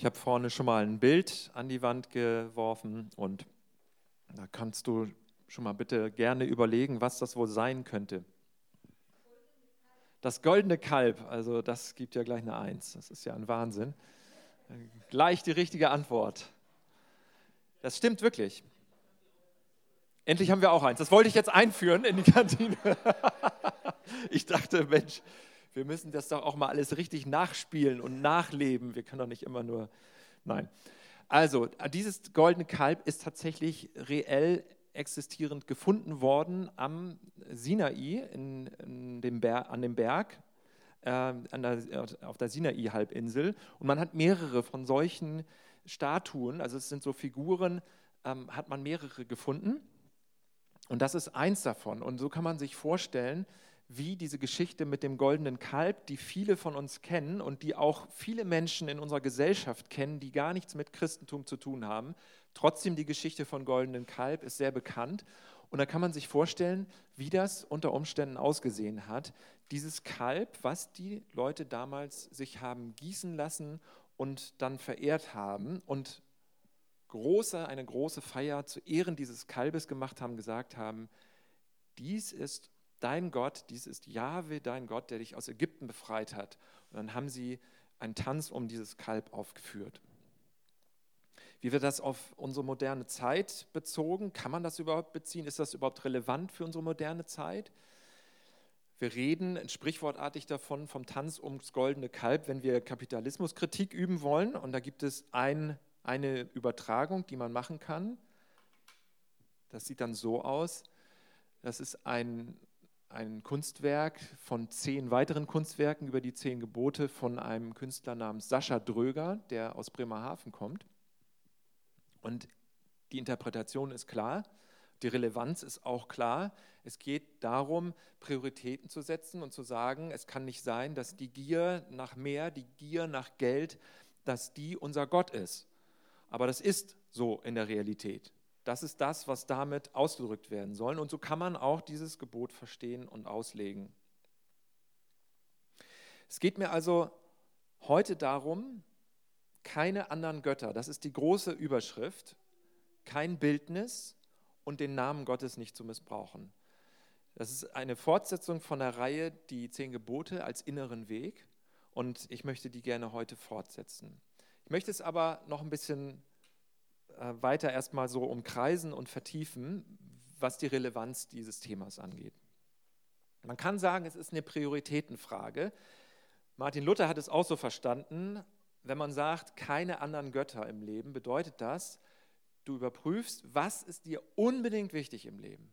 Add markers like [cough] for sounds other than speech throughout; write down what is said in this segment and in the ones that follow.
Ich habe vorne schon mal ein Bild an die Wand geworfen und da kannst du schon mal bitte gerne überlegen, was das wohl sein könnte. Das goldene Kalb, also das gibt ja gleich eine Eins. Das ist ja ein Wahnsinn. Gleich die richtige Antwort. Das stimmt wirklich. Endlich haben wir auch eins. Das wollte ich jetzt einführen in die Kantine. [laughs] Ich dachte, Mensch, wir müssen das doch auch mal alles richtig nachspielen und nachleben. Wir können doch nicht immer nur. Nein. Also, dieses goldene Kalb ist tatsächlich reell existierend gefunden worden am Sinai, in, in dem an dem Berg, äh, der, auf der Sinai-Halbinsel. Und man hat mehrere von solchen Statuen, also es sind so Figuren, ähm, hat man mehrere gefunden. Und das ist eins davon. Und so kann man sich vorstellen, wie diese Geschichte mit dem goldenen Kalb, die viele von uns kennen und die auch viele Menschen in unserer Gesellschaft kennen, die gar nichts mit Christentum zu tun haben. Trotzdem die Geschichte von goldenen Kalb ist sehr bekannt. Und da kann man sich vorstellen, wie das unter Umständen ausgesehen hat. Dieses Kalb, was die Leute damals sich haben gießen lassen und dann verehrt haben und große, eine große Feier zu Ehren dieses Kalbes gemacht haben, gesagt haben, dies ist dein Gott, dies ist Jahwe, dein Gott, der dich aus Ägypten befreit hat. Und dann haben sie einen Tanz um dieses Kalb aufgeführt. Wie wird das auf unsere moderne Zeit bezogen? Kann man das überhaupt beziehen? Ist das überhaupt relevant für unsere moderne Zeit? Wir reden sprichwortartig davon, vom Tanz ums goldene Kalb, wenn wir Kapitalismuskritik üben wollen. Und da gibt es ein, eine Übertragung, die man machen kann. Das sieht dann so aus. Das ist ein ein Kunstwerk von zehn weiteren Kunstwerken über die zehn Gebote von einem Künstler namens Sascha Dröger, der aus Bremerhaven kommt. Und die Interpretation ist klar, die Relevanz ist auch klar. Es geht darum, Prioritäten zu setzen und zu sagen, es kann nicht sein, dass die Gier nach mehr, die Gier nach Geld, dass die unser Gott ist. Aber das ist so in der Realität. Das ist das, was damit ausgedrückt werden soll. Und so kann man auch dieses Gebot verstehen und auslegen. Es geht mir also heute darum, keine anderen Götter, das ist die große Überschrift, kein Bildnis und den Namen Gottes nicht zu missbrauchen. Das ist eine Fortsetzung von der Reihe Die zehn Gebote als inneren Weg und ich möchte die gerne heute fortsetzen. Ich möchte es aber noch ein bisschen weiter erstmal so umkreisen und vertiefen, was die Relevanz dieses Themas angeht. Man kann sagen, es ist eine Prioritätenfrage. Martin Luther hat es auch so verstanden, wenn man sagt, keine anderen Götter im Leben, bedeutet das, du überprüfst, was ist dir unbedingt wichtig im Leben,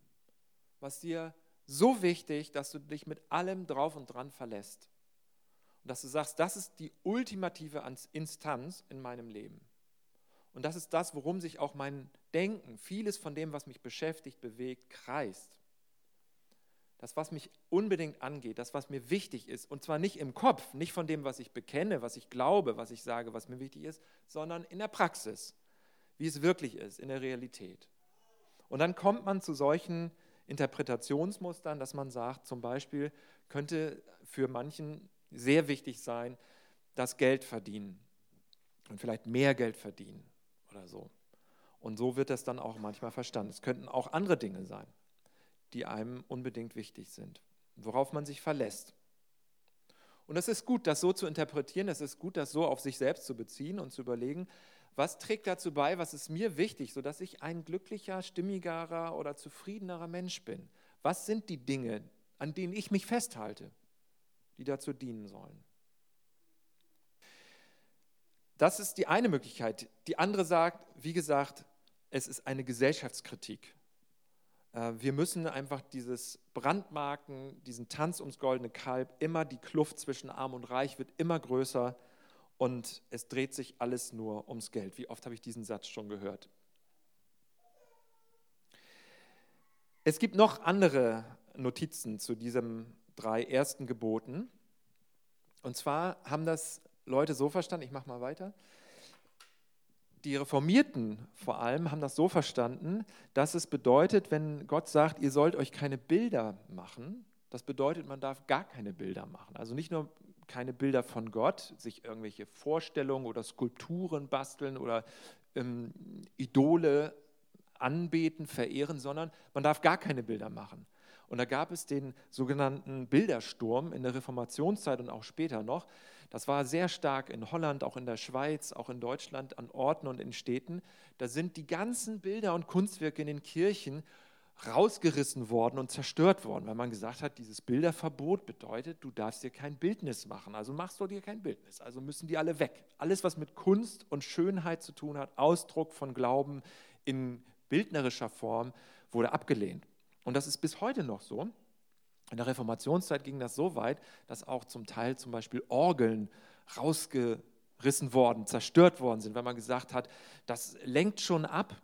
was dir so wichtig, dass du dich mit allem drauf und dran verlässt. Und dass du sagst, das ist die ultimative Instanz in meinem Leben. Und das ist das, worum sich auch mein Denken, vieles von dem, was mich beschäftigt, bewegt, kreist. Das, was mich unbedingt angeht, das, was mir wichtig ist, und zwar nicht im Kopf, nicht von dem, was ich bekenne, was ich glaube, was ich sage, was mir wichtig ist, sondern in der Praxis, wie es wirklich ist, in der Realität. Und dann kommt man zu solchen Interpretationsmustern, dass man sagt, zum Beispiel könnte für manchen sehr wichtig sein, das Geld verdienen und vielleicht mehr Geld verdienen oder so. Und so wird das dann auch manchmal verstanden. Es könnten auch andere Dinge sein, die einem unbedingt wichtig sind, worauf man sich verlässt. Und es ist gut, das so zu interpretieren, es ist gut, das so auf sich selbst zu beziehen und zu überlegen, was trägt dazu bei, was ist mir wichtig, sodass ich ein glücklicher, stimmigerer oder zufriedenerer Mensch bin. Was sind die Dinge, an denen ich mich festhalte, die dazu dienen sollen? Das ist die eine Möglichkeit. Die andere sagt, wie gesagt, es ist eine Gesellschaftskritik. Äh, wir müssen einfach dieses Brandmarken, diesen Tanz ums goldene Kalb, immer die Kluft zwischen Arm und Reich wird immer größer und es dreht sich alles nur ums Geld. Wie oft habe ich diesen Satz schon gehört? Es gibt noch andere Notizen zu diesen drei ersten Geboten. Und zwar haben das Leute so verstanden, ich mache mal weiter, die Reformierten vor allem haben das so verstanden, dass es bedeutet, wenn Gott sagt, ihr sollt euch keine Bilder machen, das bedeutet, man darf gar keine Bilder machen. Also nicht nur keine Bilder von Gott, sich irgendwelche Vorstellungen oder Skulpturen basteln oder ähm, Idole anbeten, verehren, sondern man darf gar keine Bilder machen. Und da gab es den sogenannten Bildersturm in der Reformationszeit und auch später noch. Das war sehr stark in Holland, auch in der Schweiz, auch in Deutschland, an Orten und in Städten. Da sind die ganzen Bilder und Kunstwerke in den Kirchen rausgerissen worden und zerstört worden, weil man gesagt hat, dieses Bilderverbot bedeutet, du darfst dir kein Bildnis machen. Also machst du dir kein Bildnis. Also müssen die alle weg. Alles, was mit Kunst und Schönheit zu tun hat, Ausdruck von Glauben in bildnerischer Form, wurde abgelehnt. Und das ist bis heute noch so. In der Reformationszeit ging das so weit, dass auch zum Teil zum Beispiel Orgeln rausgerissen worden, zerstört worden sind, weil man gesagt hat, das lenkt schon ab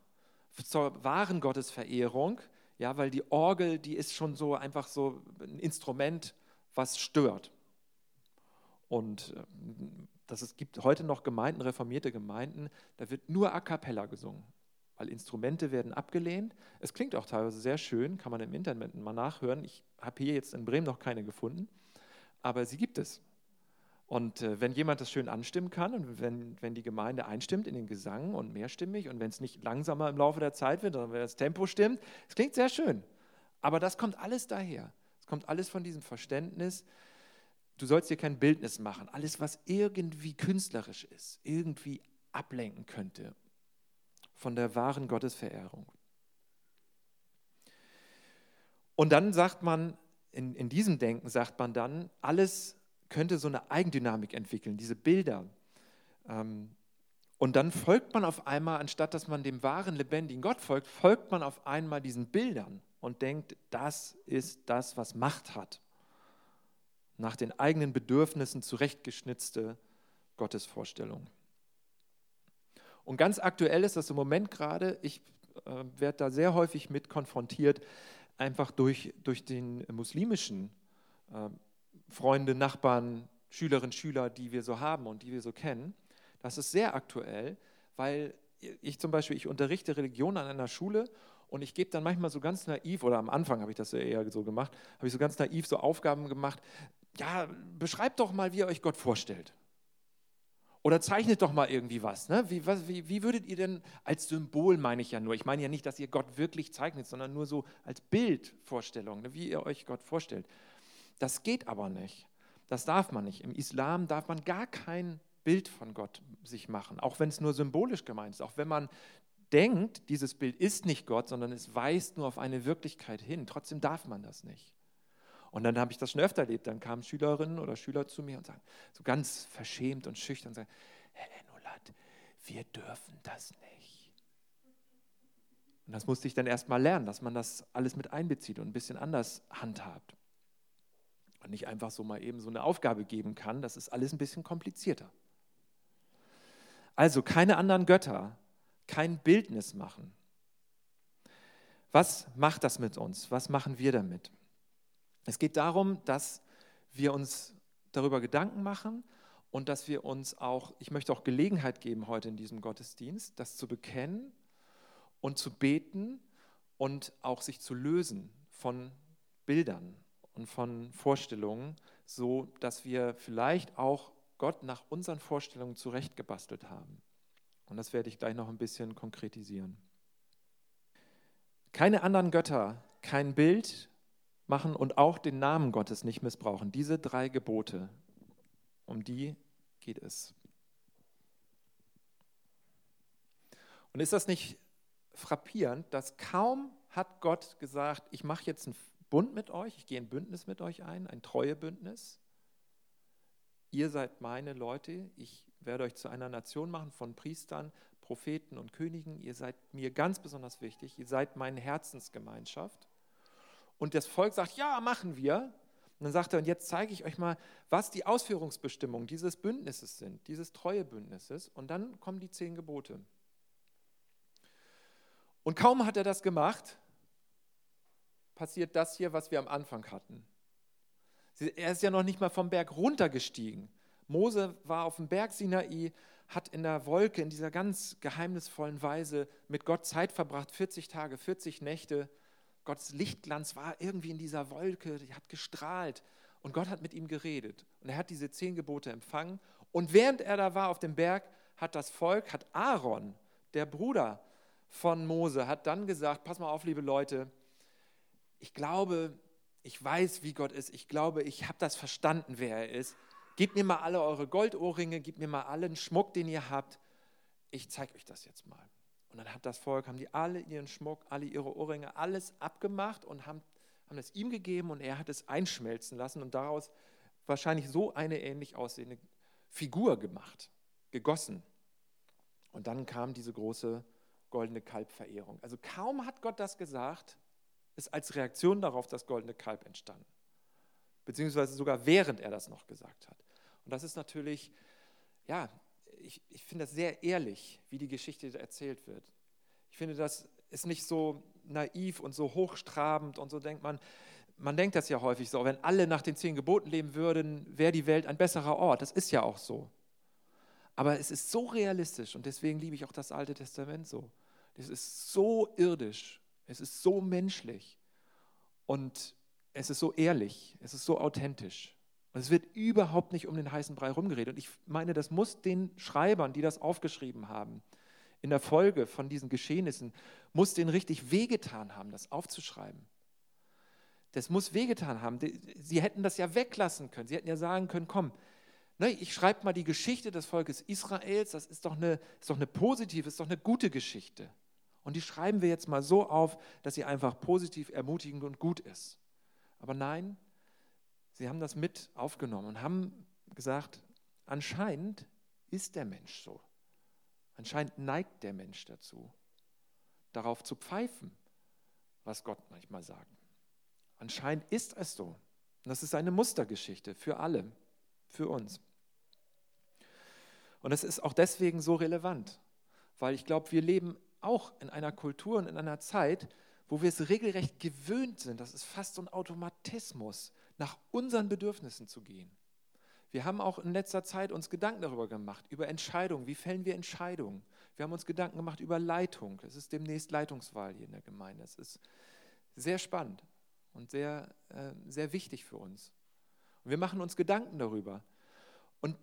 zur wahren Gottesverehrung ja, weil die Orgel, die ist schon so einfach so ein Instrument, was stört. Und äh, das es gibt heute noch Gemeinden, reformierte Gemeinden, da wird nur a cappella gesungen, weil Instrumente werden abgelehnt. Es klingt auch teilweise sehr schön, kann man im Internet mal nachhören. Ich habe hier jetzt in Bremen noch keine gefunden, aber sie gibt es. Und äh, wenn jemand das schön anstimmen kann und wenn, wenn die Gemeinde einstimmt in den Gesang und mehrstimmig und wenn es nicht langsamer im Laufe der Zeit wird, sondern wenn das Tempo stimmt, es klingt sehr schön. Aber das kommt alles daher. Es kommt alles von diesem Verständnis, du sollst dir kein Bildnis machen. Alles, was irgendwie künstlerisch ist, irgendwie ablenken könnte von der wahren Gottesverehrung. Und dann sagt man, in, in diesem Denken sagt man dann, alles könnte so eine Eigendynamik entwickeln, diese Bilder. Ähm, und dann folgt man auf einmal, anstatt dass man dem wahren, lebendigen Gott folgt, folgt man auf einmal diesen Bildern und denkt, das ist das, was Macht hat. Nach den eigenen Bedürfnissen zurechtgeschnitzte Gottesvorstellung. Und ganz aktuell ist das im Moment gerade, ich äh, werde da sehr häufig mit konfrontiert, einfach durch, durch den muslimischen äh, Freunde, Nachbarn, Schülerinnen, Schüler, die wir so haben und die wir so kennen. Das ist sehr aktuell, weil ich zum Beispiel, ich unterrichte Religion an einer Schule und ich gebe dann manchmal so ganz naiv, oder am Anfang habe ich das ja eher so gemacht, habe ich so ganz naiv so Aufgaben gemacht, ja, beschreibt doch mal, wie ihr euch Gott vorstellt. Oder zeichnet doch mal irgendwie was. Ne? Wie, was wie, wie, würdet ihr denn als Symbol, meine ich ja nur, ich meine ja nicht, dass ihr Gott wirklich zeichnet, sondern nur so als Bildvorstellung, ne? wie ihr euch Gott vorstellt. Das geht aber nicht. Das darf man nicht. Im Islam darf man gar kein Bild von Gott sich machen, auch wenn es nur symbolisch gemeint ist, auch wenn man denkt, dieses Bild ist nicht Gott, sondern es weist nur auf eine Wirklichkeit hin. Trotzdem darf man das nicht. Und dann habe ich das schon öfter erlebt. Dann kamen Schülerinnen oder Schüler zu mir und sagen, so ganz verschämt und schüchtern, sagen, Herr Enulat, wir dürfen das nicht. Und das musste ich dann erst mal lernen, dass man das alles mit einbezieht und ein bisschen anders handhabt und nicht einfach so mal eben so eine Aufgabe geben kann. Das ist alles ein bisschen komplizierter. Also keine anderen Götter, kein Bildnis machen. Was macht das mit uns? Was machen wir damit? Es geht darum, dass wir uns darüber Gedanken machen und dass wir uns auch, ich möchte auch Gelegenheit geben heute in diesem Gottesdienst, das zu bekennen und zu beten und auch sich zu lösen von Bildern, und von Vorstellungen, so dass wir vielleicht auch Gott nach unseren Vorstellungen zurechtgebastelt haben. Und das werde ich gleich noch ein bisschen konkretisieren. Keine anderen Götter, kein Bild machen und auch den Namen Gottes nicht missbrauchen. Diese drei Gebote, um die geht es. Und ist das nicht frappierend, dass kaum hat Gott gesagt, ich mache jetzt ein Bund mit euch, ich gehe ein Bündnis mit euch ein, ein Treuebündnis. Ihr seid meine Leute, ich werde euch zu einer Nation machen von Priestern, Propheten und Königen. Ihr seid mir ganz besonders wichtig, ihr seid meine Herzensgemeinschaft. Und das Volk sagt, ja, machen wir. Und dann sagt er, und jetzt zeige ich euch mal, was die Ausführungsbestimmungen dieses Bündnisses sind, dieses Treuebündnisses. Und dann kommen die zehn Gebote. Und kaum hat er das gemacht, passiert das hier, was wir am Anfang hatten. Er ist ja noch nicht mal vom Berg runtergestiegen. Mose war auf dem Berg Sinai, hat in der Wolke, in dieser ganz geheimnisvollen Weise mit Gott Zeit verbracht, 40 Tage, 40 Nächte. Gottes Lichtglanz war irgendwie in dieser Wolke, die hat gestrahlt. Und Gott hat mit ihm geredet. Und er hat diese zehn Gebote empfangen. Und während er da war auf dem Berg, hat das Volk, hat Aaron, der Bruder von Mose, hat dann gesagt, pass mal auf, liebe Leute, ich glaube, ich weiß, wie Gott ist. Ich glaube, ich habe das verstanden, wer er ist. Gebt mir mal alle eure Goldohrringe, gebt mir mal allen Schmuck, den ihr habt. Ich zeige euch das jetzt mal. Und dann hat das Volk, haben die alle ihren Schmuck, alle ihre Ohrringe, alles abgemacht und haben, haben es ihm gegeben und er hat es einschmelzen lassen und daraus wahrscheinlich so eine ähnlich aussehende Figur gemacht, gegossen. Und dann kam diese große goldene Kalbverehrung. Also kaum hat Gott das gesagt, ist als Reaktion darauf das goldene Kalb entstanden. Beziehungsweise sogar während er das noch gesagt hat. Und das ist natürlich, ja, ich, ich finde das sehr ehrlich, wie die Geschichte erzählt wird. Ich finde, das ist nicht so naiv und so hochstrabend und so denkt man, man denkt das ja häufig so, wenn alle nach den zehn Geboten leben würden, wäre die Welt ein besserer Ort. Das ist ja auch so. Aber es ist so realistisch und deswegen liebe ich auch das Alte Testament so. Es ist so irdisch es ist so menschlich und es ist so ehrlich, es ist so authentisch. Und es wird überhaupt nicht um den heißen Brei rumgeredet. Und ich meine, das muss den Schreibern, die das aufgeschrieben haben, in der Folge von diesen Geschehnissen, muss denen richtig wehgetan haben, das aufzuschreiben. Das muss wehgetan haben. Sie hätten das ja weglassen können. Sie hätten ja sagen können, komm, ne, ich schreibe mal die Geschichte des Volkes Israels, das ist doch, eine, ist doch eine positive, ist doch eine gute Geschichte. Und die schreiben wir jetzt mal so auf, dass sie einfach positiv, ermutigend und gut ist. Aber nein, sie haben das mit aufgenommen und haben gesagt, anscheinend ist der Mensch so. Anscheinend neigt der Mensch dazu, darauf zu pfeifen, was Gott manchmal sagt. Anscheinend ist es so. Und das ist eine Mustergeschichte für alle, für uns. Und es ist auch deswegen so relevant, weil ich glaube, wir leben auch in einer Kultur und in einer Zeit, wo wir es regelrecht gewöhnt sind, das ist fast so ein Automatismus, nach unseren Bedürfnissen zu gehen. Wir haben auch in letzter Zeit uns Gedanken darüber gemacht, über Entscheidungen. Wie fällen wir Entscheidungen? Wir haben uns Gedanken gemacht über Leitung. Es ist demnächst Leitungswahl hier in der Gemeinde. Es ist sehr spannend und sehr, äh, sehr wichtig für uns. Und wir machen uns Gedanken darüber. Und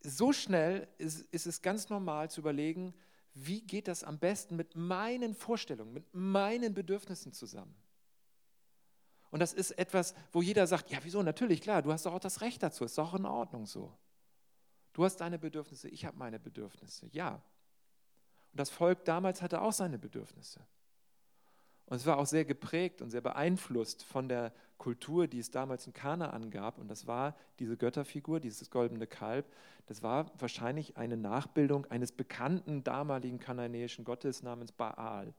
so schnell ist, ist es ganz normal zu überlegen, wie geht das am besten mit meinen Vorstellungen, mit meinen Bedürfnissen zusammen? Und das ist etwas, wo jeder sagt, ja, wieso? Natürlich, klar, du hast doch auch das Recht dazu, ist doch auch in Ordnung so. Du hast deine Bedürfnisse, ich habe meine Bedürfnisse, ja. Und das Volk damals hatte auch seine Bedürfnisse. Und es war auch sehr geprägt und sehr beeinflusst von der Kultur, die es damals in Kanaan gab. Und das war diese Götterfigur, dieses goldene Kalb. Das war wahrscheinlich eine Nachbildung eines bekannten damaligen kananäischen Gottes namens Baal.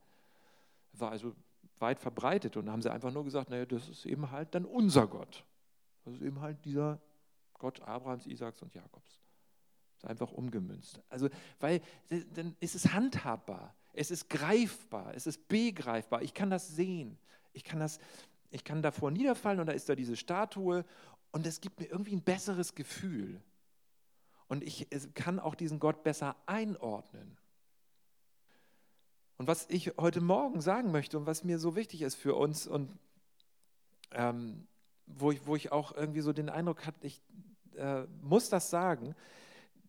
War also weit verbreitet. Und haben sie einfach nur gesagt, naja, das ist eben halt dann unser Gott. Das ist eben halt dieser Gott Abrahams, Isaaks und Jakobs. Das ist einfach umgemünzt. Also, weil dann ist es handhabbar. Es ist greifbar, es ist begreifbar. Ich kann das sehen. Ich kann, das, ich kann davor niederfallen und da ist da diese Statue und es gibt mir irgendwie ein besseres Gefühl. Und ich kann auch diesen Gott besser einordnen. Und was ich heute Morgen sagen möchte und was mir so wichtig ist für uns und ähm, wo, ich, wo ich auch irgendwie so den Eindruck hatte, ich äh, muss das sagen,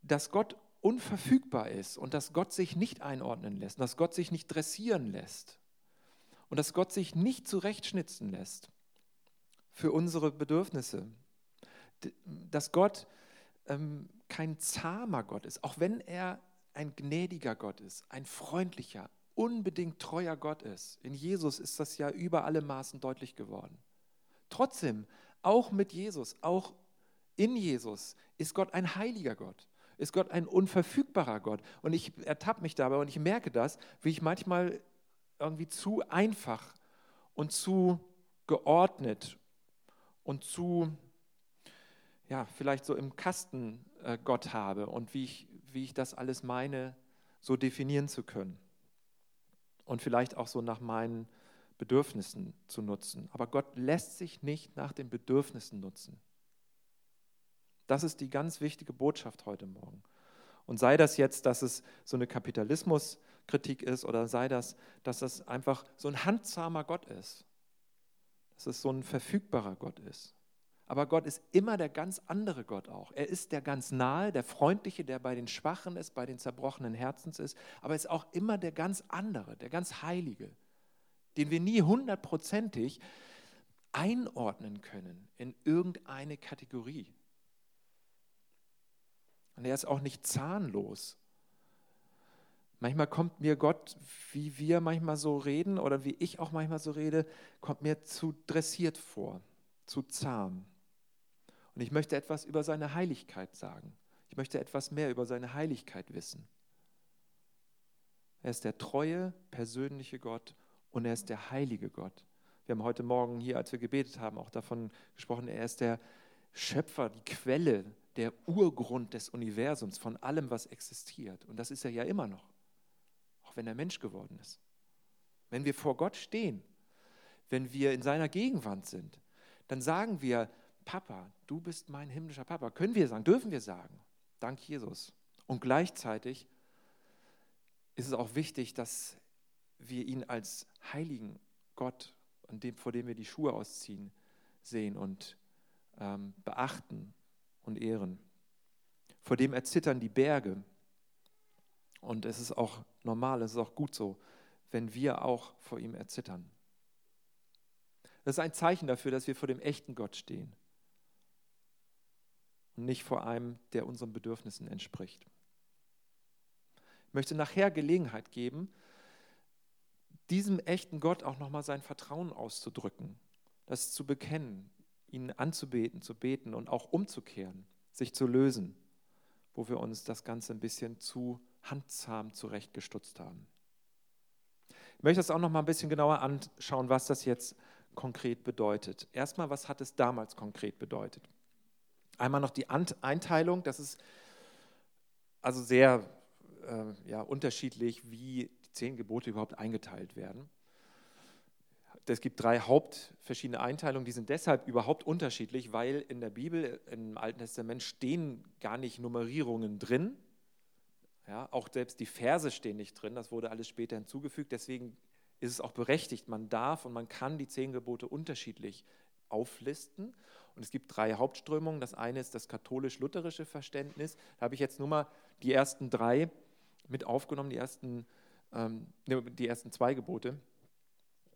dass Gott unverfügbar ist und dass Gott sich nicht einordnen lässt, dass Gott sich nicht dressieren lässt und dass Gott sich nicht zurechtschnitzen lässt für unsere Bedürfnisse. Dass Gott ähm, kein zahmer Gott ist, auch wenn er ein gnädiger Gott ist, ein freundlicher, unbedingt treuer Gott ist. In Jesus ist das ja über alle Maßen deutlich geworden. Trotzdem, auch mit Jesus, auch in Jesus ist Gott ein heiliger Gott ist Gott ein unverfügbarer Gott. Und ich ertappe mich dabei und ich merke das, wie ich manchmal irgendwie zu einfach und zu geordnet und zu, ja, vielleicht so im Kasten äh, Gott habe und wie ich, wie ich das alles meine, so definieren zu können. Und vielleicht auch so nach meinen Bedürfnissen zu nutzen. Aber Gott lässt sich nicht nach den Bedürfnissen nutzen. Das ist die ganz wichtige Botschaft heute Morgen. Und sei das jetzt, dass es so eine Kapitalismuskritik ist oder sei das, dass das einfach so ein handzahmer Gott ist, dass es so ein verfügbarer Gott ist. Aber Gott ist immer der ganz andere Gott auch. Er ist der ganz nahe, der freundliche, der bei den Schwachen ist, bei den zerbrochenen Herzens ist. Aber er ist auch immer der ganz andere, der ganz heilige, den wir nie hundertprozentig einordnen können in irgendeine Kategorie. Und er ist auch nicht zahnlos. Manchmal kommt mir Gott, wie wir manchmal so reden oder wie ich auch manchmal so rede, kommt mir zu dressiert vor, zu zahm. Und ich möchte etwas über seine Heiligkeit sagen. Ich möchte etwas mehr über seine Heiligkeit wissen. Er ist der treue, persönliche Gott und er ist der heilige Gott. Wir haben heute Morgen hier, als wir gebetet haben, auch davon gesprochen, er ist der Schöpfer, die Quelle, der Urgrund des Universums, von allem, was existiert. Und das ist er ja immer noch, auch wenn er Mensch geworden ist. Wenn wir vor Gott stehen, wenn wir in seiner Gegenwart sind, dann sagen wir, Papa, du bist mein himmlischer Papa. Können wir sagen, dürfen wir sagen. Dank Jesus. Und gleichzeitig ist es auch wichtig, dass wir ihn als heiligen Gott, vor dem wir die Schuhe ausziehen, sehen und ähm, beachten und ehren. Vor dem erzittern die Berge. Und es ist auch normal, es ist auch gut so, wenn wir auch vor ihm erzittern. Das ist ein Zeichen dafür, dass wir vor dem echten Gott stehen nicht vor einem, der unseren Bedürfnissen entspricht. Ich möchte nachher Gelegenheit geben, diesem echten Gott auch nochmal sein Vertrauen auszudrücken, das zu bekennen, ihn anzubeten, zu beten und auch umzukehren, sich zu lösen, wo wir uns das Ganze ein bisschen zu handzahm zurechtgestutzt haben. Ich möchte das auch noch mal ein bisschen genauer anschauen, was das jetzt konkret bedeutet. Erstmal, was hat es damals konkret bedeutet? Einmal noch die Einteilung, das ist also sehr äh, ja, unterschiedlich, wie die zehn Gebote überhaupt eingeteilt werden. Es gibt drei hauptverschiedene Einteilungen, die sind deshalb überhaupt unterschiedlich, weil in der Bibel, im Alten Testament stehen gar nicht Nummerierungen drin. Ja, auch selbst die Verse stehen nicht drin, das wurde alles später hinzugefügt. Deswegen ist es auch berechtigt, man darf und man kann die zehn Gebote unterschiedlich auflisten. Und es gibt drei Hauptströmungen. Das eine ist das katholisch-lutherische Verständnis. Da habe ich jetzt nur mal die ersten drei mit aufgenommen, die ersten, ähm, die ersten zwei Gebote.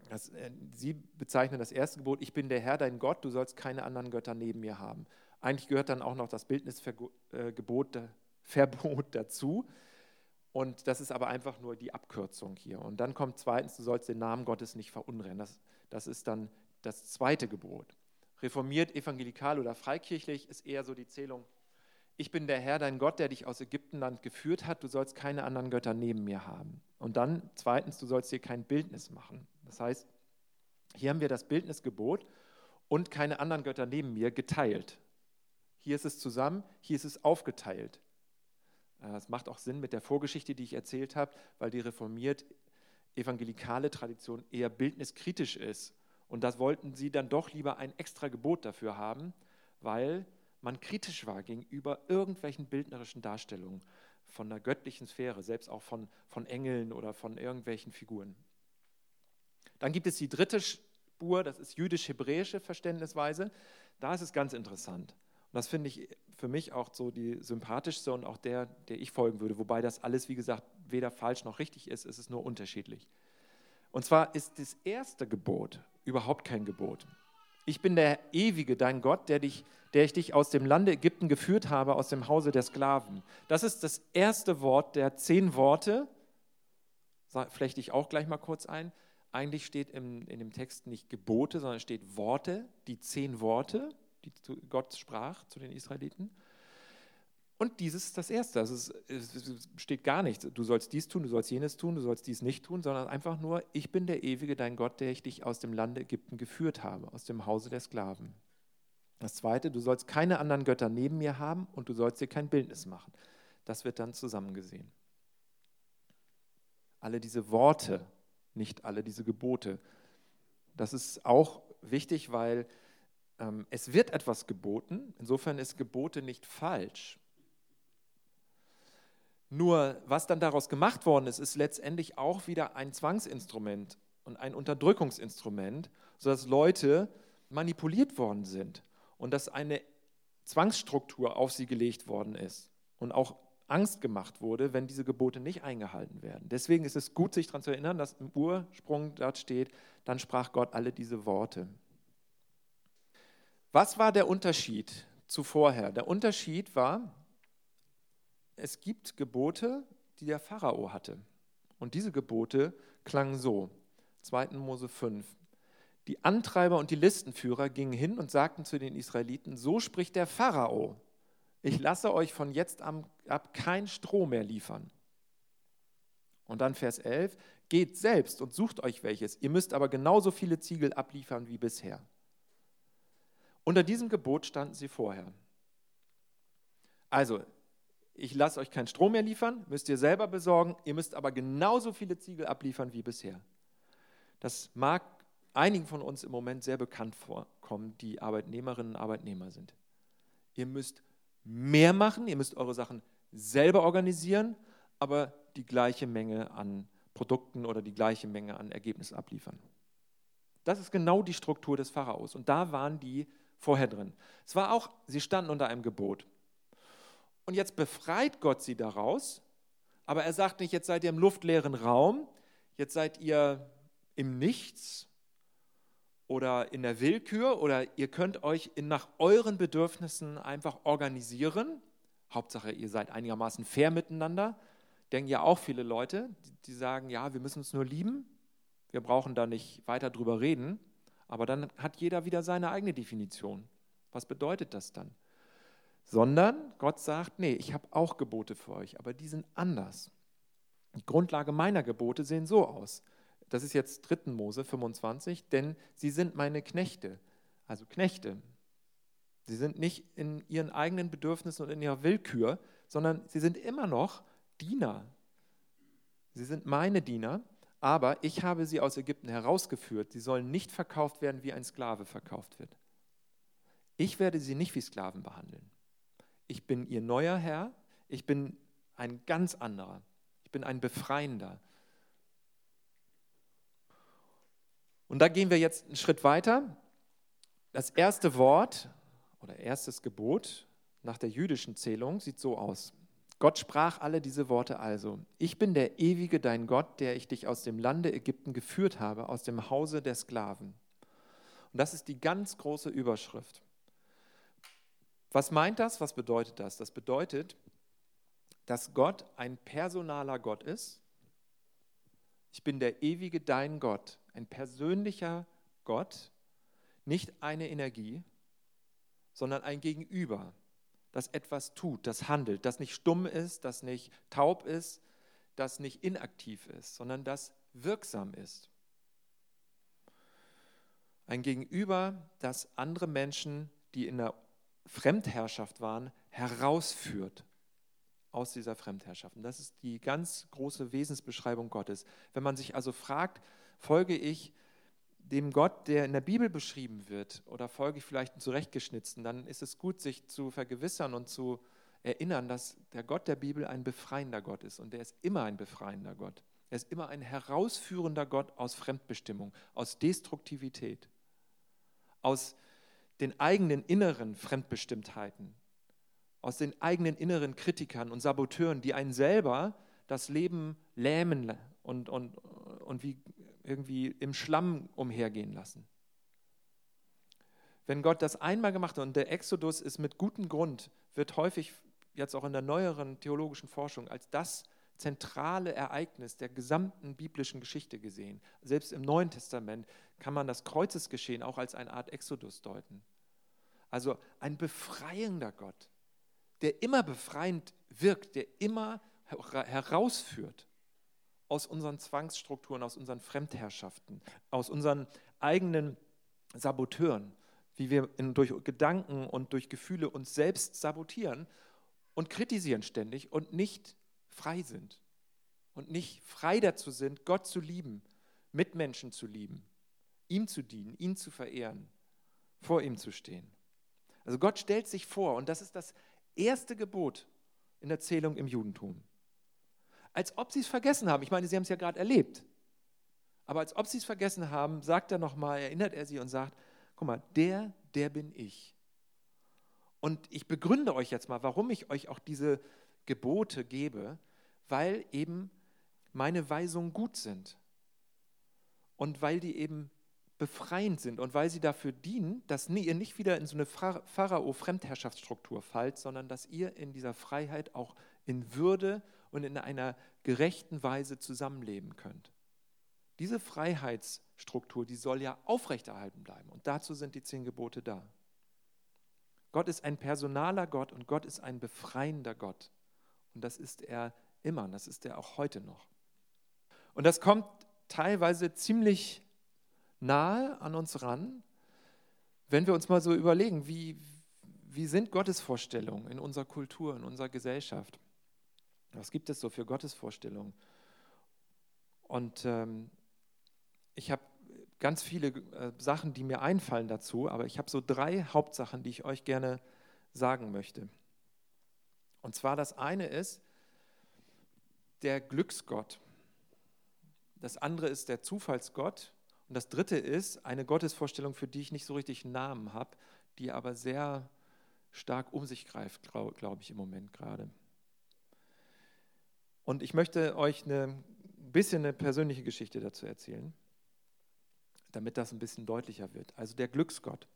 Das, äh, sie bezeichnen das erste Gebot, ich bin der Herr, dein Gott, du sollst keine anderen Götter neben mir haben. Eigentlich gehört dann auch noch das Bildnisverbot äh, [laughs] Verbot dazu. Und das ist aber einfach nur die Abkürzung hier. Und dann kommt zweitens, du sollst den Namen Gottes nicht verunrennen. Das, das ist dann das zweite Gebot reformiert, evangelikal oder freikirchlich, ist eher so die Zählung, ich bin der Herr, dein Gott, der dich aus Ägyptenland geführt hat, du sollst keine anderen Götter neben mir haben. Und dann zweitens, du sollst dir kein Bildnis machen. Das heißt, hier haben wir das Bildnisgebot und keine anderen Götter neben mir geteilt. Hier ist es zusammen, hier ist es aufgeteilt. Äh, das macht auch Sinn mit der Vorgeschichte, die ich erzählt habe, weil die reformiert evangelikale Tradition eher bildniskritisch ist und das wollten sie dann doch lieber ein extra Gebot dafür haben, weil man kritisch war gegenüber irgendwelchen bildnerischen Darstellungen von der göttlichen Sphäre, selbst auch von, von Engeln oder von irgendwelchen Figuren. Dann gibt es die dritte Spur, das ist jüdisch-hebräische Verständnisweise. Da ist es ganz interessant. Und das finde ich für mich auch so die sympathischste und auch der, der ich folgen würde, wobei das alles, wie gesagt, weder falsch noch richtig ist, es ist nur unterschiedlich. Und zwar ist das erste Gebot überhaupt kein Gebot. Ich bin der ewige, dein Gott, der, dich, der ich dich aus dem Lande Ägypten geführt habe, aus dem Hause der Sklaven. Das ist das erste Wort der zehn Worte. Flechte ich auch gleich mal kurz ein. Eigentlich steht im, in dem Text nicht Gebote, sondern steht Worte, die zehn Worte, die Gott sprach zu den Israeliten. Und dieses ist das Erste. Also es, es, steht gar nichts. Du sollst dies tun, du sollst jenes tun, du sollst dies nicht tun, sondern einfach nur, ich bin der ewige, dein Gott, der ich dich aus dem Lande Ägypten geführt habe, aus dem Hause der Sklaven. Das Zweite, du sollst keine anderen Götter neben mir haben und du sollst dir kein Bildnis machen. Das wird dann zusammengesehen. Alle diese Worte, nicht alle diese Gebote. Das ist auch wichtig, weil ähm, es wird etwas geboten. Insofern ist Gebote nicht falsch. Nur was dann daraus gemacht worden ist, ist letztendlich auch wieder ein Zwangsinstrument und ein Unterdrückungsinstrument, sodass Leute manipuliert worden sind und dass eine Zwangsstruktur auf sie gelegt worden ist und auch Angst gemacht wurde, wenn diese Gebote nicht eingehalten werden. Deswegen ist es gut, sich daran zu erinnern, dass im Ursprung dort steht, dann sprach Gott alle diese Worte. Was war der Unterschied zu vorher? Der Unterschied war, es gibt Gebote, die der Pharao hatte. Und diese Gebote klangen so. 2. Mose 5. Die Antreiber und die Listenführer gingen hin und sagten zu den Israeliten, so spricht der Pharao, ich lasse euch von jetzt ab kein Stroh mehr liefern. Und dann Vers 11, geht selbst und sucht euch welches, ihr müsst aber genauso viele Ziegel abliefern wie bisher. Unter diesem Gebot standen sie vorher. Also, ich lasse euch kein Strom mehr liefern, müsst ihr selber besorgen, ihr müsst aber genauso viele Ziegel abliefern wie bisher. Das mag einigen von uns im Moment sehr bekannt vorkommen, die Arbeitnehmerinnen und Arbeitnehmer sind. Ihr müsst mehr machen, ihr müsst eure Sachen selber organisieren, aber die gleiche Menge an Produkten oder die gleiche Menge an Ergebnissen abliefern. Das ist genau die Struktur des Pharaos. Und da waren die vorher drin. Es war auch, sie standen unter einem Gebot. Und jetzt befreit Gott sie daraus, aber er sagt nicht, jetzt seid ihr im luftleeren Raum, jetzt seid ihr im Nichts oder in der Willkür oder ihr könnt euch in, nach euren Bedürfnissen einfach organisieren. Hauptsache, ihr seid einigermaßen fair miteinander. Denken ja auch viele Leute, die, die sagen, ja, wir müssen uns nur lieben, wir brauchen da nicht weiter drüber reden. Aber dann hat jeder wieder seine eigene Definition. Was bedeutet das dann? Sondern Gott sagt, nee, ich habe auch Gebote für euch, aber die sind anders. Die Grundlage meiner Gebote sehen so aus. Das ist jetzt 3. Mose 25, denn sie sind meine Knechte, also Knechte. Sie sind nicht in ihren eigenen Bedürfnissen und in ihrer Willkür, sondern sie sind immer noch Diener. Sie sind meine Diener aber ich habe sie aus Ägypten herausgeführt. Sie sollen nicht verkauft werden, wie ein Sklave verkauft wird. Ich werde sie nicht wie Sklaven behandeln. Ich bin ihr neuer Herr. Ich bin ein ganz anderer. Ich bin ein Befreiender. Und da gehen wir jetzt einen Schritt weiter. Das erste Wort oder erstes Gebot nach der jüdischen Zählung sieht so aus. Gott sprach alle diese Worte also. Ich bin der ewige dein Gott, der ich dich aus dem Lande Ägypten geführt habe, aus dem Hause der Sklaven. Und das ist die ganz große Überschrift. Was meint das? Was bedeutet das? Das bedeutet, dass Gott ein personaler Gott ist. Ich bin der ewige dein Gott, ein persönlicher Gott, nicht eine Energie, sondern ein Gegenüber das etwas tut, das handelt, das nicht stumm ist, das nicht taub ist, das nicht inaktiv ist, sondern das wirksam ist. Ein Gegenüber, das andere Menschen, die in der Fremdherrschaft waren, herausführt aus dieser Fremdherrschaft. Und das ist die ganz große Wesensbeschreibung Gottes. Wenn man sich also fragt, folge ich dem Gott, der in der Bibel beschrieben wird, oder folge ich vielleicht einen zurechtgeschnitzten, dann ist es gut, sich zu vergewissern und zu erinnern, dass der Gott der Bibel ein befreiender Gott ist. Und der ist immer ein befreiender Gott. Er ist immer ein herausführender Gott aus Fremdbestimmung, aus Destruktivität, aus den eigenen inneren Fremdbestimmtheiten, aus den eigenen inneren Kritikern und Saboteuren, die einen selber das Leben lähmen und, und, und wie irgendwie im Schlamm umhergehen lassen. Wenn Gott das einmal gemacht hat, und der Exodus ist mit gutem Grund, wird häufig jetzt auch in der neueren theologischen Forschung als das zentrale Ereignis der gesamten biblischen Geschichte gesehen. Selbst im Neuen Testament kann man das Kreuzesgeschehen auch als eine Art Exodus deuten. Also ein befreiender Gott, der immer befreiend wirkt, der immer herausführt aus unseren Zwangsstrukturen, aus unseren Fremdherrschaften, aus unseren eigenen Saboteuren, wie wir in, durch Gedanken und durch Gefühle uns selbst sabotieren und kritisieren ständig und nicht frei sind und nicht frei dazu sind, Gott zu lieben, Mitmenschen zu lieben, ihm zu dienen, ihn zu verehren, vor ihm zu stehen. Also Gott stellt sich vor und das ist das erste Gebot in der Zählung im Judentum als ob sie es vergessen haben. Ich meine, sie haben es ja gerade erlebt. Aber als ob sie es vergessen haben, sagt er nochmal, erinnert er sie und sagt, guck mal, der, der bin ich. Und ich begründe euch jetzt mal, warum ich euch auch diese Gebote gebe, weil eben meine Weisungen gut sind und weil die eben befreiend sind und weil sie dafür dienen, dass ihr nicht wieder in so eine Pharao-Fremdherrschaftsstruktur fallt, sondern dass ihr in dieser Freiheit auch in Würde und in einer gerechten Weise zusammenleben könnt. Diese Freiheitsstruktur, die soll ja aufrechterhalten bleiben und dazu sind die zehn Gebote da. Gott ist ein personaler Gott und Gott ist ein befreiender Gott. Und das ist er immer, und das ist er auch heute noch. Und das kommt teilweise ziemlich nahe an uns ran, wenn wir uns mal so überlegen, wie, wie sind Gottesvorstellungen in unserer Kultur, in unserer Gesellschaft? Was gibt es so für Gottesvorstellungen? Und ähm, ich habe ganz viele äh, Sachen, die mir einfallen dazu, aber ich habe so drei Hauptsachen, die ich euch gerne sagen möchte. Und zwar das eine ist der Glücksgott. Das andere ist der Zufallsgott. Und das dritte ist eine Gottesvorstellung, für die ich nicht so richtig einen Namen habe, die aber sehr stark um sich greift, glaube glaub ich, im Moment gerade. Und ich möchte euch ein bisschen eine persönliche Geschichte dazu erzählen damit das ein bisschen deutlicher wird. Also der Glücksgott.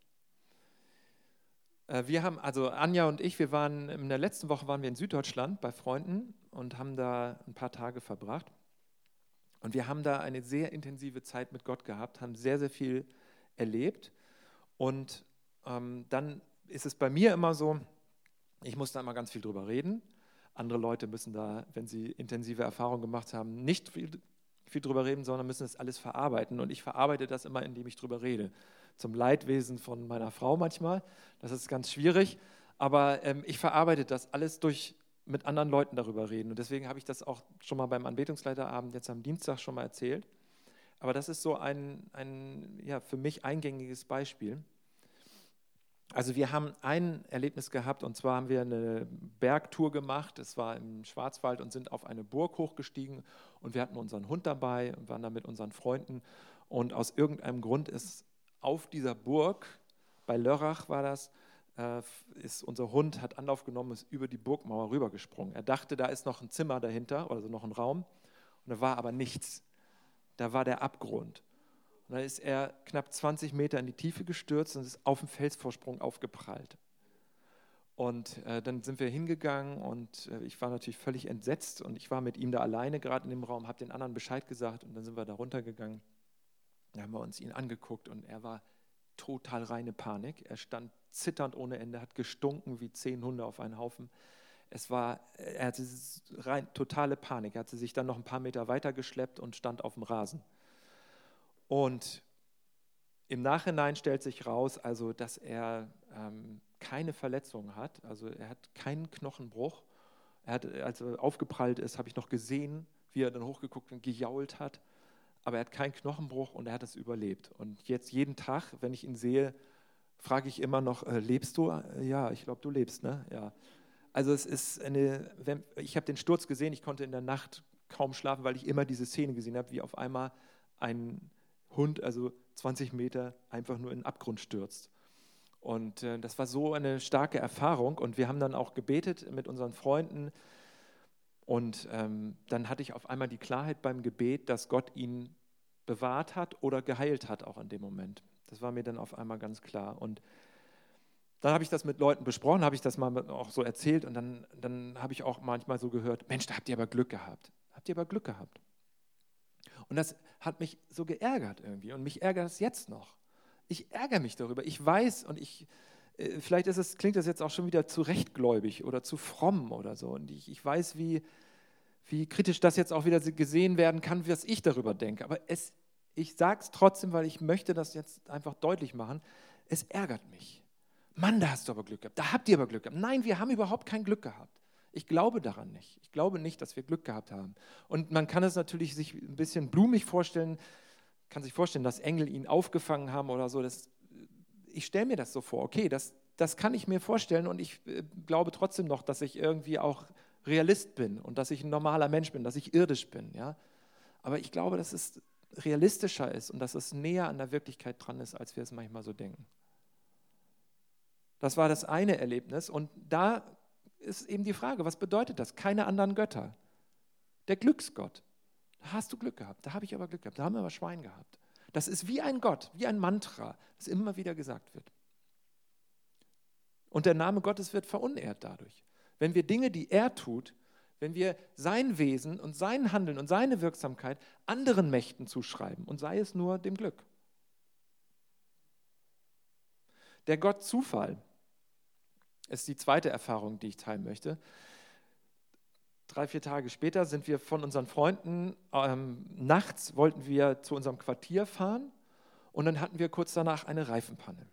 Äh, wir haben, also Anja und ich, wir waren in der letzten Woche waren wir in Süddeutschland bei Freunden und haben da ein paar Tage verbracht. Und wir haben da eine sehr intensive Zeit mit Gott gehabt, haben sehr, sehr viel erlebt. Und ähm, dann ist es bei mir immer so, ich muss da immer ganz viel drüber reden. Andere Leute müssen da, wenn sie intensive Erfahrungen gemacht haben, nicht viel viel drüber reden, sondern müssen das alles verarbeiten. Und ich verarbeite das immer, indem ich drüber rede. Zum Leidwesen von meiner Frau manchmal. Das ist ganz schwierig. Aber ähm, ich verarbeite das alles durch mit anderen Leuten darüber reden. Und deswegen habe ich das auch schon mal beim Anbetungsleiterabend jetzt am Dienstag schon mal erzählt. Aber das ist so ein, ein ja, für mich eingängiges Beispiel. Also wir haben ein Erlebnis gehabt und zwar haben wir eine Bergtour gemacht. Es war im Schwarzwald und sind auf eine Burg hochgestiegen und wir hatten unseren Hund dabei und waren da mit unseren Freunden. Und aus irgendeinem Grund ist auf dieser Burg, bei Lörrach war das, ist unser Hund hat Anlauf genommen, ist über die Burgmauer rübergesprungen. Er dachte, da ist noch ein Zimmer dahinter, also noch ein Raum. Und da war aber nichts. Da war der Abgrund. Und dann ist er knapp 20 Meter in die Tiefe gestürzt und ist auf dem Felsvorsprung aufgeprallt. Und äh, dann sind wir hingegangen und äh, ich war natürlich völlig entsetzt und ich war mit ihm da alleine gerade in dem Raum, habe den anderen Bescheid gesagt und dann sind wir da runtergegangen. Dann haben wir uns ihn angeguckt und er war total reine Panik. Er stand zitternd ohne Ende, hat gestunken wie zehn Hunde auf einen Haufen. Es war, er hatte rein, totale Panik. Er hatte sich dann noch ein paar Meter weiter geschleppt und stand auf dem Rasen. Und im Nachhinein stellt sich raus, also, dass er ähm, keine Verletzungen hat. Also er hat keinen Knochenbruch. Er hat, als er aufgeprallt ist, habe ich noch gesehen, wie er dann hochgeguckt und gejault hat. Aber er hat keinen Knochenbruch und er hat es überlebt. Und jetzt jeden Tag, wenn ich ihn sehe, frage ich immer noch, äh, lebst du? Ja, ich glaube, du lebst, ne? Ja. Also es ist eine, wenn, ich habe den Sturz gesehen, ich konnte in der Nacht kaum schlafen, weil ich immer diese Szene gesehen habe, wie auf einmal ein Hund, also 20 Meter, einfach nur in den Abgrund stürzt. Und äh, das war so eine starke Erfahrung. Und wir haben dann auch gebetet mit unseren Freunden. Und ähm, dann hatte ich auf einmal die Klarheit beim Gebet, dass Gott ihn bewahrt hat oder geheilt hat, auch in dem Moment. Das war mir dann auf einmal ganz klar. Und dann habe ich das mit Leuten besprochen, habe ich das mal auch so erzählt. Und dann, dann habe ich auch manchmal so gehört: Mensch, da habt ihr aber Glück gehabt. Habt ihr aber Glück gehabt. Und das hat mich so geärgert irgendwie und mich ärgert es jetzt noch. Ich ärgere mich darüber. Ich weiß und ich, vielleicht ist es, klingt das jetzt auch schon wieder zu rechtgläubig oder zu fromm oder so. Und ich, ich weiß, wie, wie kritisch das jetzt auch wieder gesehen werden kann, was ich darüber denke. Aber es, ich sage es trotzdem, weil ich möchte das jetzt einfach deutlich machen. Es ärgert mich. Mann, da hast du aber Glück gehabt. Da habt ihr aber Glück gehabt. Nein, wir haben überhaupt kein Glück gehabt. Ich glaube daran nicht. Ich glaube nicht, dass wir Glück gehabt haben. Und man kann es natürlich sich ein bisschen blumig vorstellen, kann sich vorstellen, dass Engel ihn aufgefangen haben oder so. Das, ich stelle mir das so vor. Okay, das, das kann ich mir vorstellen und ich äh, glaube trotzdem noch, dass ich irgendwie auch Realist bin und dass ich ein normaler Mensch bin, dass ich irdisch bin. Ja? Aber ich glaube, dass es realistischer ist und dass es näher an der Wirklichkeit dran ist, als wir es manchmal so denken. Das war das eine Erlebnis. Und da ist eben die Frage, was bedeutet das? Keine anderen Götter. Der Glücksgott. Da hast du Glück gehabt. Da habe ich aber Glück gehabt. Da haben wir aber Schwein gehabt. Das ist wie ein Gott, wie ein Mantra, das immer wieder gesagt wird. Und der Name Gottes wird verunehrt dadurch. Wenn wir Dinge, die er tut, wenn wir sein Wesen und sein Handeln und seine Wirksamkeit anderen Mächten zuschreiben und sei es nur dem Glück. Der Gott Zufall ist die zweite Erfahrung, die ich teilen möchte. Drei, vier Tage später sind wir von unseren Freunden, ähm, nachts wollten wir zu unserem Quartier fahren und dann hatten wir kurz danach eine Reifenpanne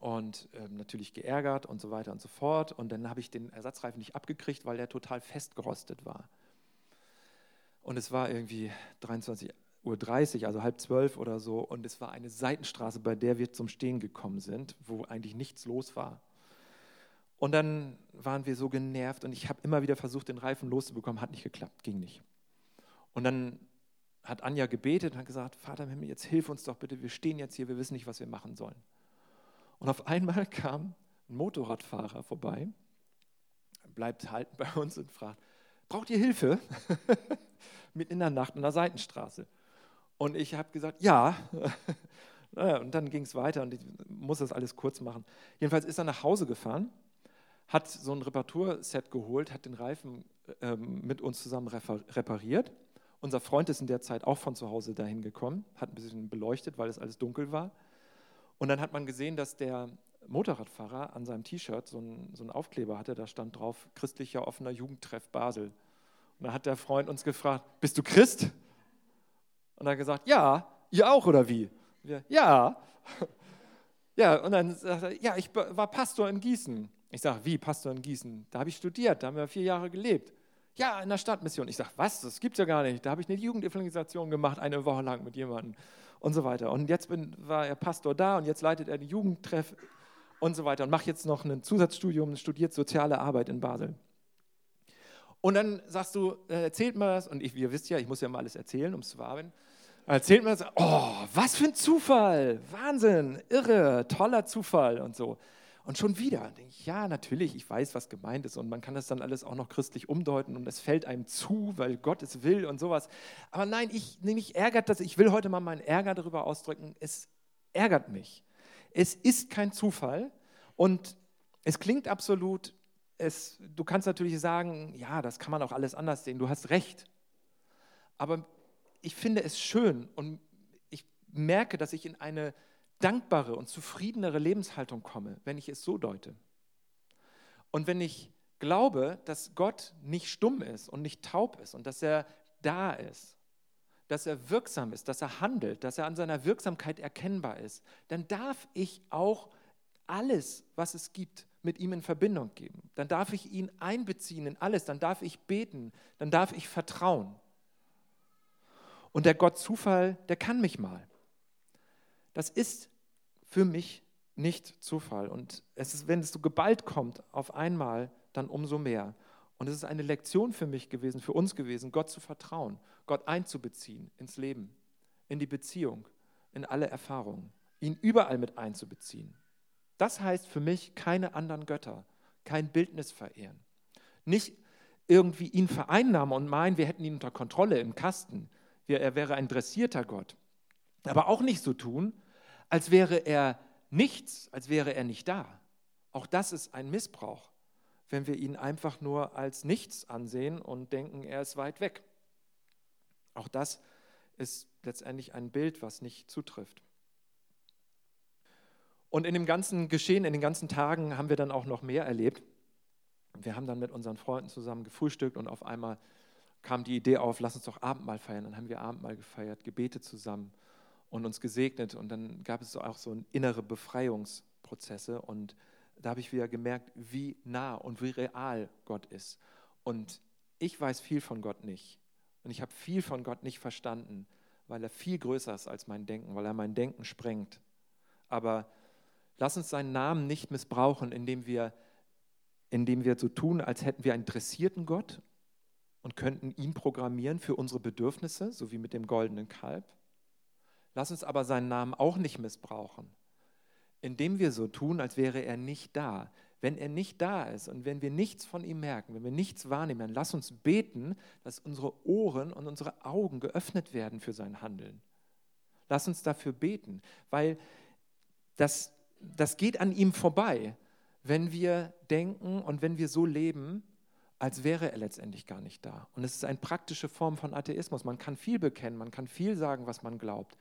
und äh, natürlich geärgert und so weiter und so fort. Und dann habe ich den Ersatzreifen nicht abgekriegt, weil der total festgerostet war. Und es war irgendwie 23.30 Uhr, also halb zwölf oder so. Und es war eine Seitenstraße, bei der wir zum Stehen gekommen sind, wo eigentlich nichts los war. Und dann waren wir so genervt und ich habe immer wieder versucht, den Reifen loszubekommen, hat nicht geklappt, ging nicht. Und dann hat Anja gebetet und hat gesagt, Vater im Himmel, jetzt hilf uns doch bitte, wir stehen jetzt hier, wir wissen nicht, was wir machen sollen. Und auf einmal [laughs] kam ein Motorradfahrer vorbei, bleibt halten bei uns und fragt, braucht ihr Hilfe? [laughs] Mitten in der Nacht in der Seitenstraße. Und ich habe gesagt, ja. [laughs] und dann ging es weiter und ich muss das alles kurz machen. Jedenfalls ist er nach Hause gefahren, hat so ein Reparaturset geholt, hat den Reifen ähm, mit uns zusammen repariert. Unser Freund ist in der Zeit auch von zu Hause dahin gekommen, hat ein bisschen beleuchtet, weil es alles dunkel war. Und dann hat man gesehen, dass der Motorradfahrer an seinem T-Shirt so, so einen Aufkleber hatte, da stand drauf, christlicher offener Jugendtreff Basel. Und da hat der Freund uns gefragt, bist du Christ? Und er hat gesagt, ja, ihr auch oder wie? Wir, ja. [laughs] Ja, und dann sagt er, ja, ich war Pastor in Gießen. Ich sage, wie Pastor in Gießen? Da habe ich studiert, da haben wir vier Jahre gelebt. Ja, in der Stadtmission. Ich sage, was? Das gibt es ja gar nicht. Da habe ich eine Jugendevangelisation gemacht, eine Woche lang mit jemandem und so weiter. Und jetzt bin, war er Pastor da und jetzt leitet er die Jugendtreff und so weiter und macht jetzt noch ein Zusatzstudium, studiert soziale Arbeit in Basel. Und dann sagst du, äh, erzählt mir das, und ich, ihr wisst ja, ich muss ja mal alles erzählen, um es zu verarbeiten. Erzählt mir das, oh, was für ein Zufall, Wahnsinn, irre, toller Zufall und so. Und schon wieder denke ich, ja, natürlich, ich weiß, was gemeint ist und man kann das dann alles auch noch christlich umdeuten und es fällt einem zu, weil Gott es will und sowas. Aber nein, ich, mich ärgert das, ich will heute mal meinen Ärger darüber ausdrücken, es ärgert mich. Es ist kein Zufall und es klingt absolut, es, du kannst natürlich sagen, ja, das kann man auch alles anders sehen, du hast recht. Aber ich finde es schön und ich merke, dass ich in eine dankbare und zufriedenere Lebenshaltung komme, wenn ich es so deute. Und wenn ich glaube, dass Gott nicht stumm ist und nicht taub ist und dass er da ist, dass er wirksam ist, dass er handelt, dass er an seiner Wirksamkeit erkennbar ist, dann darf ich auch alles, was es gibt, mit ihm in Verbindung geben. Dann darf ich ihn einbeziehen in alles, dann darf ich beten, dann darf ich vertrauen. Und der Gott Zufall, der kann mich mal. Das ist für mich nicht Zufall. Und es ist, wenn es so geballt kommt, auf einmal, dann umso mehr. Und es ist eine Lektion für mich gewesen, für uns gewesen, Gott zu vertrauen, Gott einzubeziehen ins Leben, in die Beziehung, in alle Erfahrungen, ihn überall mit einzubeziehen. Das heißt für mich keine anderen Götter, kein Bildnis verehren. Nicht irgendwie ihn vereinnahmen und meinen, wir hätten ihn unter Kontrolle im Kasten. Er wäre ein dressierter Gott. Aber auch nicht so tun, als wäre er nichts, als wäre er nicht da. Auch das ist ein Missbrauch, wenn wir ihn einfach nur als nichts ansehen und denken, er ist weit weg. Auch das ist letztendlich ein Bild, was nicht zutrifft. Und in dem ganzen Geschehen, in den ganzen Tagen haben wir dann auch noch mehr erlebt. Wir haben dann mit unseren Freunden zusammen gefrühstückt und auf einmal kam die Idee auf, lass uns doch Abendmahl feiern. Dann haben wir Abendmahl gefeiert, Gebete zusammen und uns gesegnet. Und dann gab es auch so innere Befreiungsprozesse. Und da habe ich wieder gemerkt, wie nah und wie real Gott ist. Und ich weiß viel von Gott nicht. Und ich habe viel von Gott nicht verstanden, weil er viel größer ist als mein Denken, weil er mein Denken sprengt. Aber lass uns seinen Namen nicht missbrauchen, indem wir, indem wir so tun, als hätten wir einen dressierten Gott und könnten ihn programmieren für unsere Bedürfnisse, so wie mit dem goldenen Kalb. Lass uns aber seinen Namen auch nicht missbrauchen, indem wir so tun, als wäre er nicht da. Wenn er nicht da ist und wenn wir nichts von ihm merken, wenn wir nichts wahrnehmen, dann lass uns beten, dass unsere Ohren und unsere Augen geöffnet werden für sein Handeln. Lass uns dafür beten, weil das, das geht an ihm vorbei, wenn wir denken und wenn wir so leben, als wäre er letztendlich gar nicht da. Und es ist eine praktische Form von Atheismus. Man kann viel bekennen, man kann viel sagen, was man glaubt.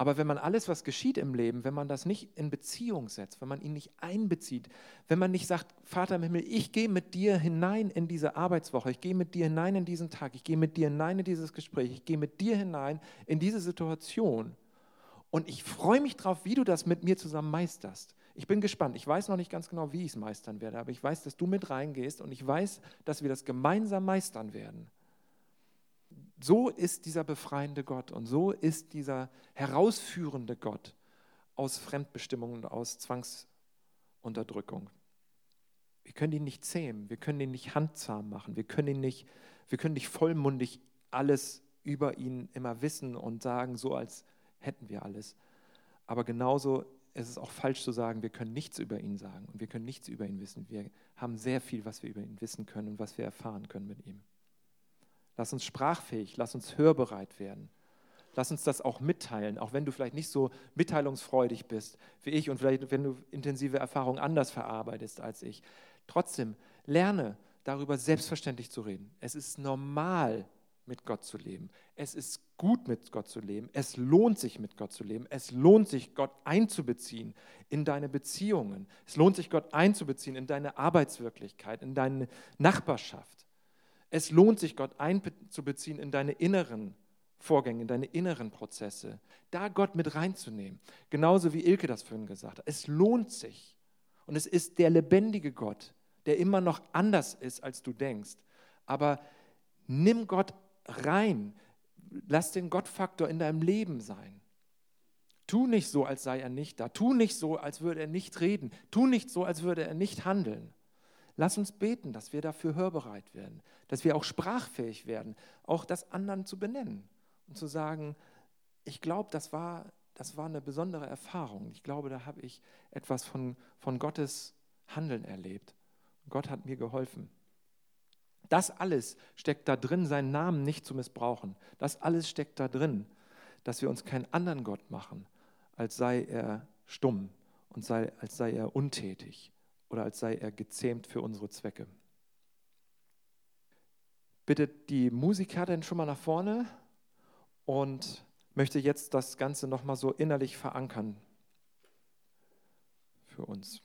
Aber wenn man alles, was geschieht im Leben, wenn man das nicht in Beziehung setzt, wenn man ihn nicht einbezieht, wenn man nicht sagt, Vater im Himmel, ich gehe mit dir hinein in diese Arbeitswoche, ich gehe mit dir hinein in diesen Tag, ich gehe mit dir hinein in dieses Gespräch, ich gehe mit dir hinein in diese Situation und ich freue mich drauf, wie du das mit mir zusammen meisterst. Ich bin gespannt. Ich weiß noch nicht ganz genau, wie ich es meistern werde, aber ich weiß, dass du mit reingehst und ich weiß, dass wir das gemeinsam meistern werden. So ist dieser befreiende Gott und so ist dieser herausführende Gott aus Fremdbestimmung und aus Zwangsunterdrückung. Wir können ihn nicht zähmen, wir können ihn nicht handzahm machen, wir können ihn nicht, wir können nicht vollmundig alles über ihn immer wissen und sagen, so als hätten wir alles. Aber genauso ist es auch falsch zu sagen, wir können nichts über ihn sagen und wir können nichts über ihn wissen. Wir haben sehr viel, was wir über ihn wissen können und was wir erfahren können mit ihm. Lass uns sprachfähig, lass uns hörbereit werden. Lass uns das auch mitteilen, auch wenn du vielleicht nicht so mitteilungsfreudig bist wie ich und vielleicht, wenn du intensive Erfahrungen anders verarbeitest als ich. Trotzdem, lerne darüber selbstverständlich zu reden. Es ist normal, mit Gott zu leben. Es ist gut, mit Gott zu leben. Es lohnt sich, mit Gott zu leben. Es lohnt sich, Gott einzubeziehen in deine Beziehungen. Es lohnt sich, Gott einzubeziehen in deine Arbeitswirklichkeit, in deine Nachbarschaft. Es lohnt sich, Gott einzubeziehen in deine inneren Vorgänge, in deine inneren Prozesse. Da Gott mit reinzunehmen. Genauso wie Ilke das vorhin gesagt hat. Es lohnt sich. Und es ist der lebendige Gott, der immer noch anders ist, als du denkst. Aber nimm Gott rein. Lass den Gottfaktor in deinem Leben sein. Tu nicht so, als sei er nicht da. Tu nicht so, als würde er nicht reden. Tu nicht so, als würde er nicht handeln. Lass uns beten, dass wir dafür hörbereit werden, dass wir auch sprachfähig werden, auch das anderen zu benennen und zu sagen, ich glaube, das war, das war eine besondere Erfahrung. Ich glaube, da habe ich etwas von, von Gottes Handeln erlebt. Gott hat mir geholfen. Das alles steckt da drin, seinen Namen nicht zu missbrauchen. Das alles steckt da drin, dass wir uns keinen anderen Gott machen, als sei er stumm und sei, als sei er untätig oder als sei er gezähmt für unsere Zwecke. Bitte die Musiker denn schon mal nach vorne und möchte jetzt das Ganze nochmal so innerlich verankern für uns,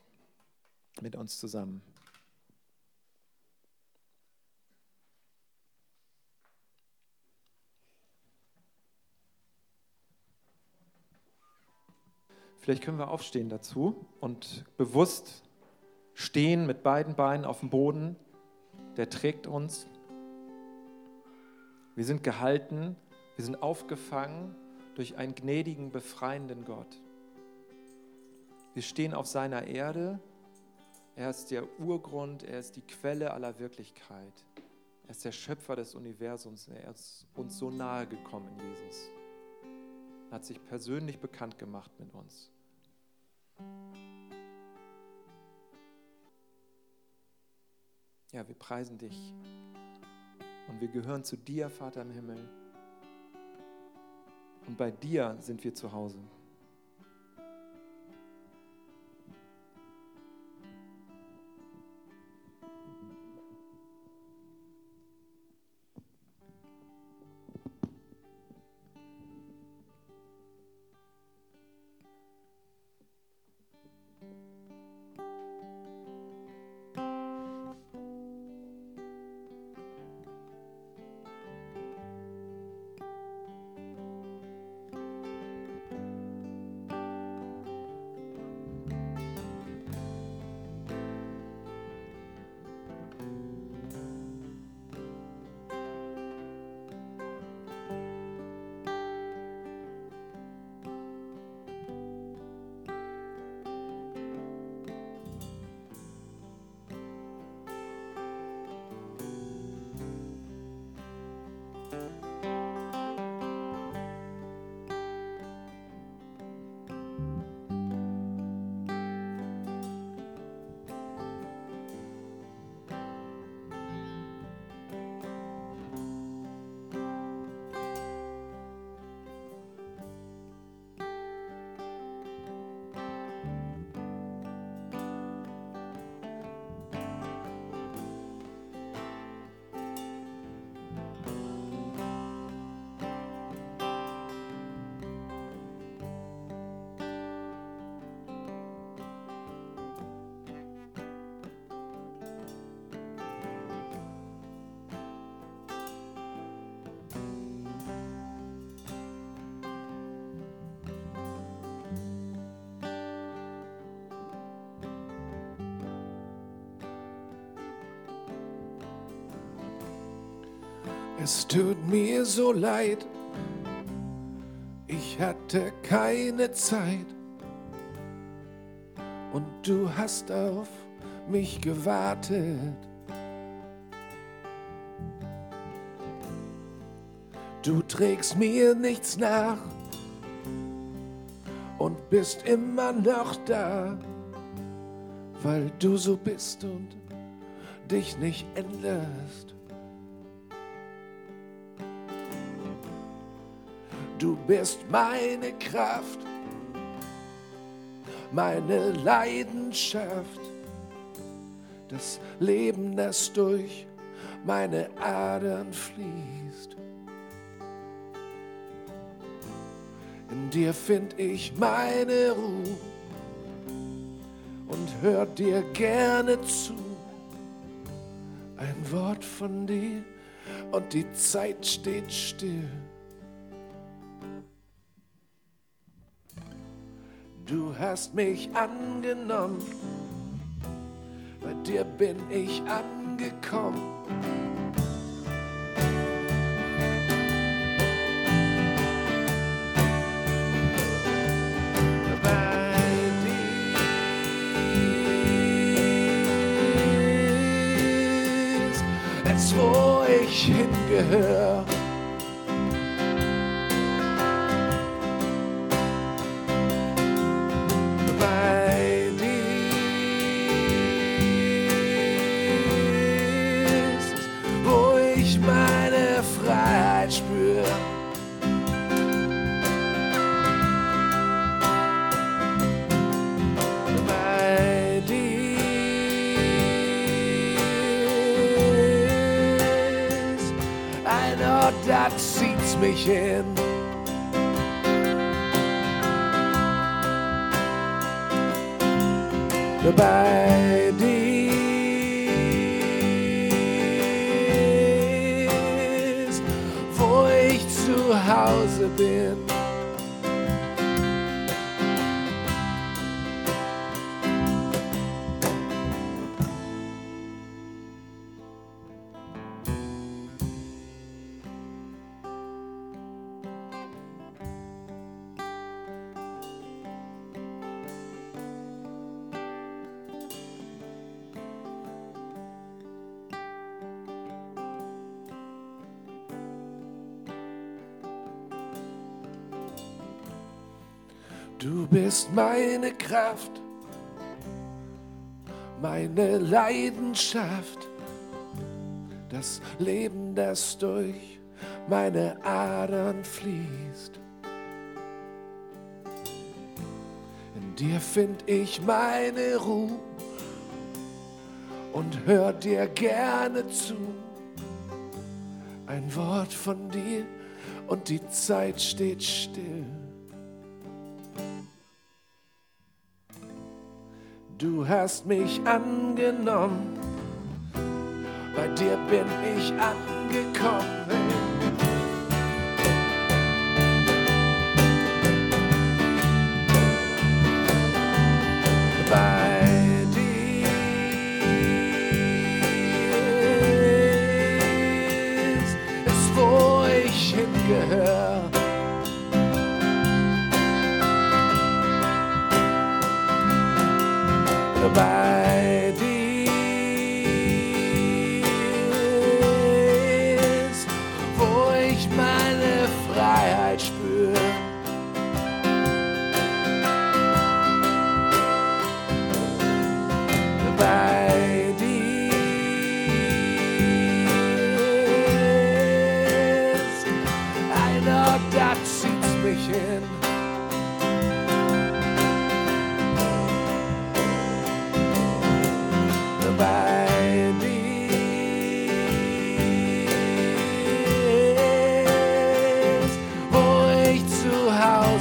mit uns zusammen. Vielleicht können wir aufstehen dazu und bewusst stehen mit beiden Beinen auf dem Boden, der trägt uns. Wir sind gehalten, wir sind aufgefangen durch einen gnädigen, befreienden Gott. Wir stehen auf seiner Erde. Er ist der Urgrund, er ist die Quelle aller Wirklichkeit. Er ist der Schöpfer des Universums. Er ist uns so nahe gekommen in Jesus. Er hat sich persönlich bekannt gemacht mit uns. Ja, wir preisen dich. Und wir gehören zu dir, Vater im Himmel. Und bei dir sind wir zu Hause. Es tut mir so leid, ich hatte keine Zeit und du hast auf mich gewartet. Du trägst mir nichts nach und bist immer noch da, weil du so bist und dich nicht änderst. Bist meine Kraft, meine Leidenschaft, das Leben, das durch meine Adern fließt. In dir find ich meine Ruhe und hör dir gerne zu. Ein Wort von dir und die Zeit steht still. Du hast mich angenommen, bei dir bin ich angekommen. Bei dir ist wo ich hingehöre. Bist meine Kraft, meine Leidenschaft, das Leben, das durch meine Adern fließt. In dir find ich meine Ruhe und hör dir gerne zu. Ein Wort von dir und die Zeit steht still. Du hast mich angenommen, bei dir bin ich angekommen.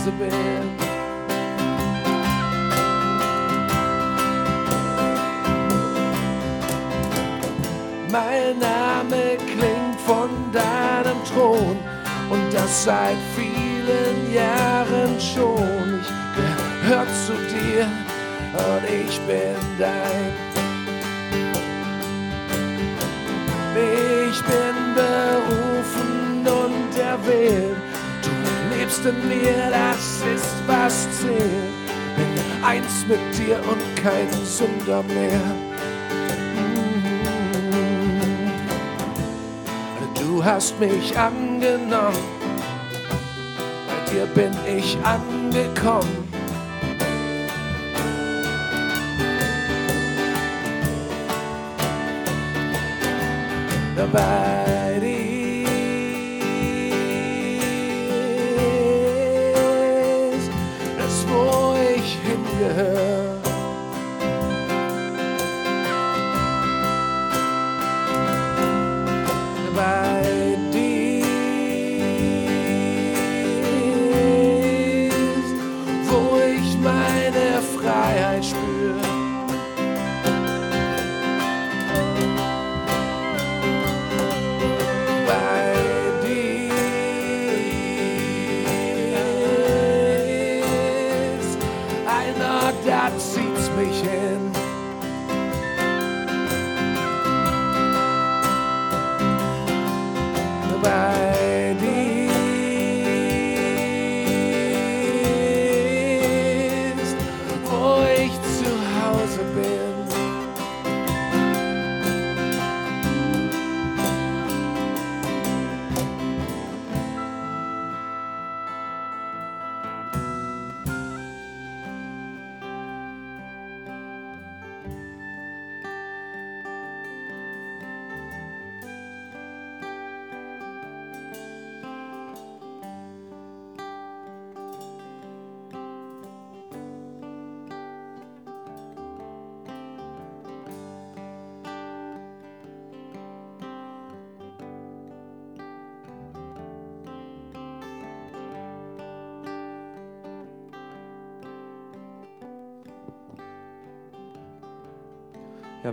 Hause bin. Mein Name klingt von deinem Thron und das seit vielen Jahren schon. Ich gehör zu dir und ich bin dein. Ich bin berufen wählen. Du lebst in mir, das ist was zählt. Bin eins mit dir und kein Sünder mehr. Du hast mich angenommen, bei dir bin ich angekommen. Bei mich hin.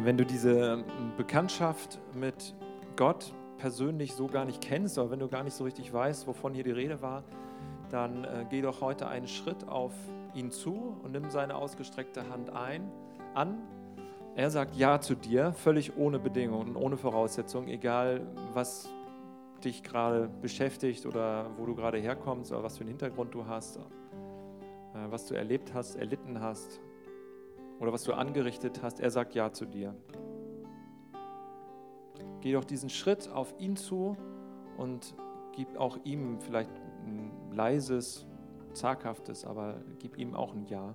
Wenn du diese ähm, Bekanntschaft mit Gott persönlich so gar nicht kennst, oder wenn du gar nicht so richtig weißt, wovon hier die Rede war, dann äh, geh doch heute einen Schritt auf ihn zu und nimm seine ausgestreckte Hand ein, an. Er sagt Ja zu dir, völlig ohne Bedingungen und ohne Voraussetzungen, egal was dich gerade beschäftigt oder wo du gerade herkommst oder was für einen Hintergrund du hast, äh, was du erlebt hast, erlitten hast oder was du angerichtet hast. Er sagt Ja zu dir. Geh doch diesen Schritt auf ihn zu und gib auch ihm vielleicht ein leises, zaghaftes, aber gib ihm auch ein Ja.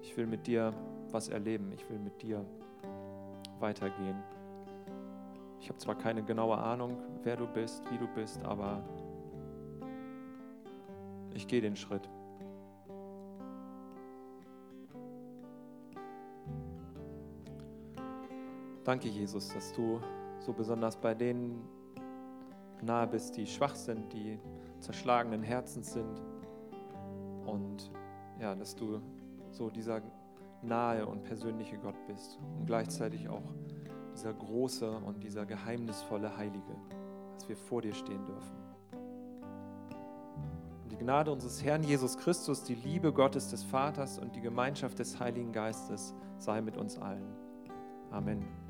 Ich will mit dir was erleben. Ich will mit dir weitergehen. Ich habe zwar keine genaue Ahnung, wer du bist, wie du bist, aber ich gehe den Schritt. Danke, Jesus, dass du so besonders bei denen nahe bist, die schwach sind, die zerschlagenen Herzens sind. Und ja, dass du so dieser nahe und persönliche Gott bist und gleichzeitig auch dieser große und dieser geheimnisvolle Heilige, dass wir vor dir stehen dürfen. Gnade unseres Herrn Jesus Christus, die Liebe Gottes des Vaters und die Gemeinschaft des Heiligen Geistes sei mit uns allen. Amen.